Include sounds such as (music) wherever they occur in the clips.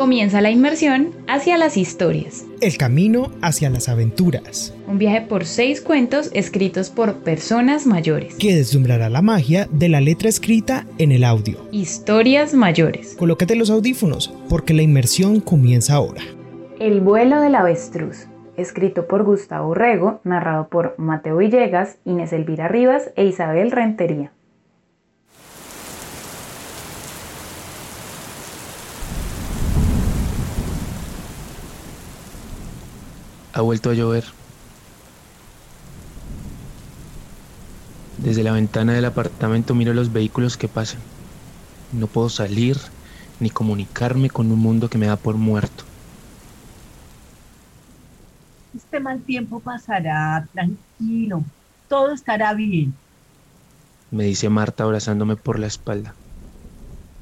Comienza la inmersión hacia las historias. El camino hacia las aventuras. Un viaje por seis cuentos escritos por personas mayores. Que deslumbrará la magia de la letra escrita en el audio. Historias mayores. Colócate los audífonos, porque la inmersión comienza ahora. El vuelo del avestruz. Escrito por Gustavo Rego, narrado por Mateo Villegas, Inés Elvira Rivas e Isabel Rentería. Ha vuelto a llover. Desde la ventana del apartamento miro los vehículos que pasan. No puedo salir ni comunicarme con un mundo que me da por muerto. Este mal tiempo pasará, tranquilo, todo estará bien. Me dice Marta abrazándome por la espalda.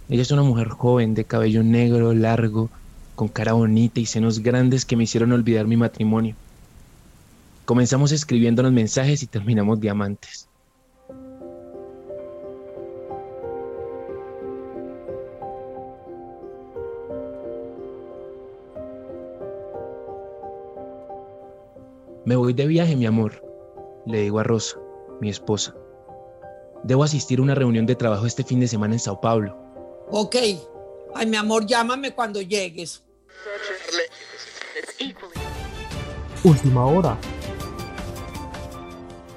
Ella es una mujer joven, de cabello negro, largo, con cara bonita y senos grandes que me hicieron olvidar mi matrimonio. Comenzamos escribiéndonos mensajes y terminamos diamantes. Me voy de viaje, mi amor, le digo a Rosa, mi esposa. Debo asistir a una reunión de trabajo este fin de semana en Sao Paulo. Ok. Ay, mi amor, llámame cuando llegues. Última hora.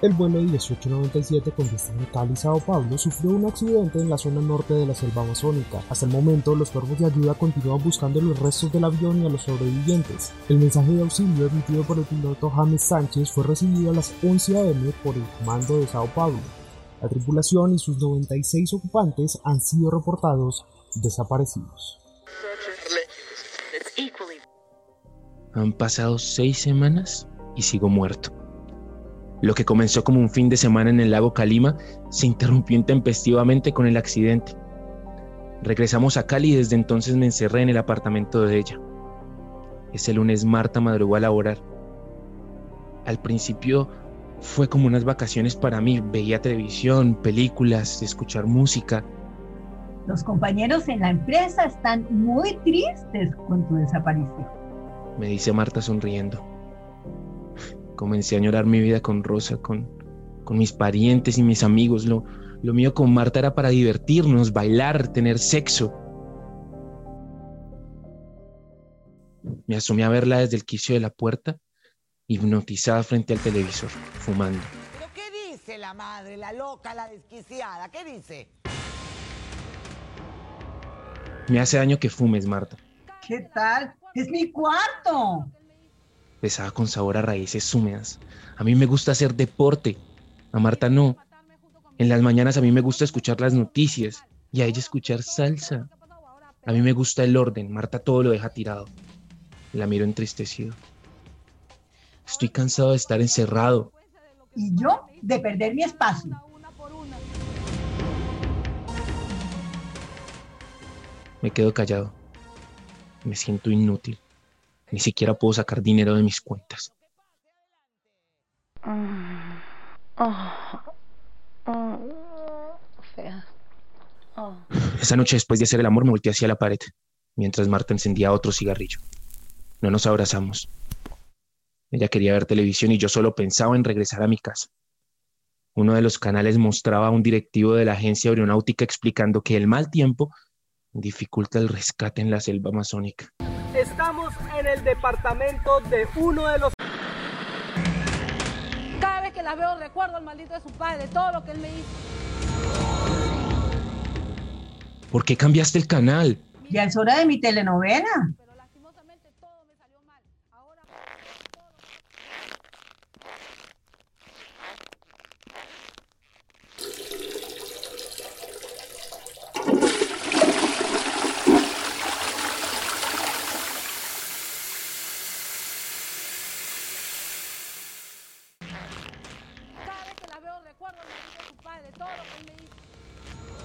El vuelo 1897 con destino Cali Sao Paulo sufrió un accidente en la zona norte de la selva amazónica. Hasta el momento, los cuerpos de ayuda continúan buscando los restos del avión y a los sobrevivientes. El mensaje de auxilio emitido por el piloto James Sánchez fue recibido a las 11 a.m. por el comando de Sao Paulo. La tripulación y sus 96 ocupantes han sido reportados desaparecidos. Han pasado seis semanas y sigo muerto. Lo que comenzó como un fin de semana en el lago Calima se interrumpió intempestivamente con el accidente. Regresamos a Cali y desde entonces me encerré en el apartamento de ella. Ese lunes Marta madrugó a laborar. Al principio fue como unas vacaciones para mí. Veía televisión, películas, escuchar música. Los compañeros en la empresa están muy tristes con tu desaparición. Me dice Marta sonriendo. Comencé a añorar mi vida con Rosa, con, con mis parientes y mis amigos. Lo, lo mío con Marta era para divertirnos, bailar, tener sexo. Me asomé a verla desde el quicio de la puerta, hipnotizada frente al televisor, fumando. ¿Pero qué dice la madre, la loca, la desquiciada? ¿Qué dice? Me hace daño que fumes, Marta. ¿Qué tal? Es mi cuarto. Pesaba con sabor a raíces húmedas. A mí me gusta hacer deporte. A Marta no. En las mañanas a mí me gusta escuchar las noticias y a ella escuchar salsa. A mí me gusta el orden. Marta todo lo deja tirado. La miro entristecido. Estoy cansado de estar encerrado. Y yo de perder mi espacio. Me quedo callado. Me siento inútil. Ni siquiera puedo sacar dinero de mis cuentas. Esa noche después de hacer el amor me volteé hacia la pared, mientras Marta encendía otro cigarrillo. No nos abrazamos. Ella quería ver televisión y yo solo pensaba en regresar a mi casa. Uno de los canales mostraba a un directivo de la agencia aeronáutica explicando que el mal tiempo dificulta el rescate en la selva amazónica. Estamos en el departamento de uno de los... Cada vez que la veo recuerdo al maldito de su padre, de todo lo que él me hizo. ¿Por qué cambiaste el canal? Ya es hora de mi telenovela.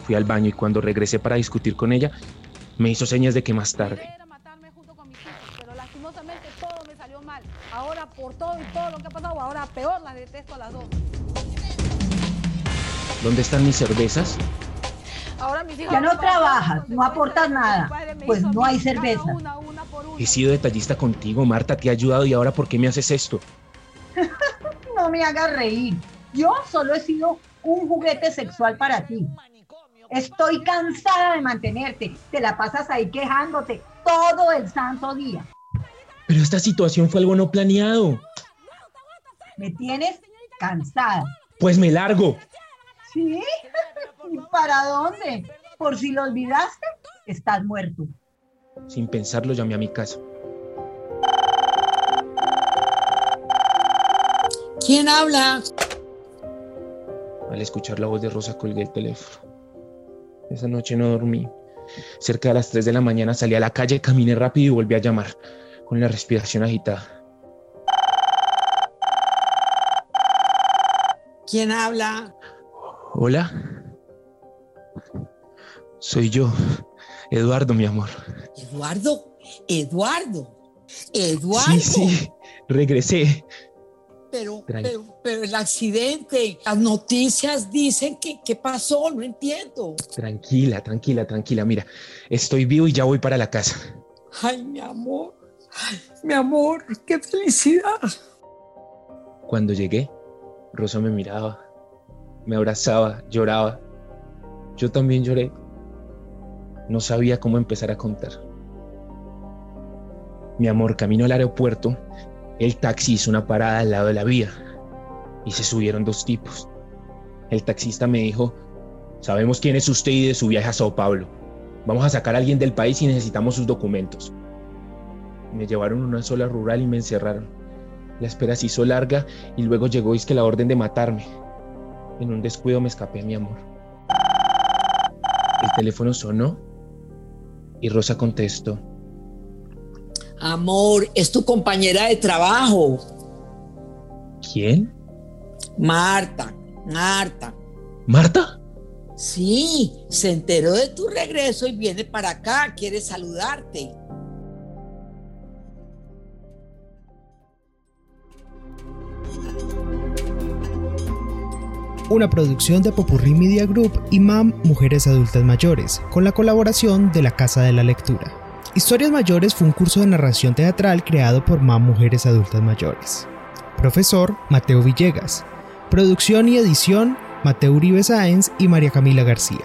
Fui al baño y cuando regresé para discutir con ella, me hizo señas de que más tarde. Era matarme junto con mis hijos, pero lastimosamente todo me salió mal. Ahora por todo y todo lo que ha pasado, ahora peor las detesto a las dos. ¿Dónde están mis cervezas? Ahora mis hijos Ya no trabajas, no aportas nada, pues no hay cerveza. una, una por una. He sido detallista contigo, Marta, te he ayudado y ahora ¿por qué me haces esto? (laughs) No me hagas reír. Yo solo he sido un juguete sexual para ti. Estoy cansada de mantenerte. Te la pasas ahí quejándote todo el santo día. Pero esta situación fue algo no planeado. Me tienes cansada. Pues me largo. ¿Sí? ¿Y para dónde? Por si lo olvidaste, estás muerto. Sin pensarlo llamé a mi casa. ¿Quién habla? Al escuchar la voz de Rosa colgué el teléfono. Esa noche no dormí. Cerca de las 3 de la mañana salí a la calle, caminé rápido y volví a llamar, con la respiración agitada. ¿Quién habla? Hola. Soy yo, Eduardo, mi amor. Eduardo, Eduardo, Eduardo. Sí, sí, regresé. Pero, pero, pero el accidente, las noticias dicen que, ¿qué pasó? No entiendo. Tranquila, tranquila, tranquila. Mira, estoy vivo y ya voy para la casa. Ay, mi amor, ay, mi amor, qué felicidad. Cuando llegué, Rosa me miraba, me abrazaba, lloraba. Yo también lloré. No sabía cómo empezar a contar. Mi amor, camino al aeropuerto, el taxi hizo una parada al lado de la vía y se subieron dos tipos. El taxista me dijo, sabemos quién es usted y de su viaje a Sao Paulo. Vamos a sacar a alguien del país y necesitamos sus documentos. Me llevaron a una sola rural y me encerraron. La espera se hizo larga y luego llegó es que la orden de matarme. En un descuido me escapé, mi amor. El teléfono sonó y Rosa contestó. Amor, es tu compañera de trabajo, ¿Quién? Marta, Marta. ¿Marta? Sí, se enteró de tu regreso y viene para acá, quiere saludarte. Una producción de Popurrí Media Group y MAM Mujeres Adultas Mayores, con la colaboración de la Casa de la Lectura. Historias Mayores fue un curso de narración teatral creado por MAM Mujeres Adultas Mayores. Profesor Mateo Villegas. Producción y edición Mateo Uribe Sáenz y María Camila García.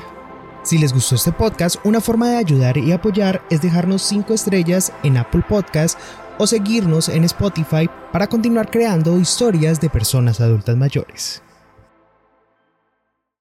Si les gustó este podcast, una forma de ayudar y apoyar es dejarnos 5 estrellas en Apple Podcast o seguirnos en Spotify para continuar creando historias de personas adultas mayores.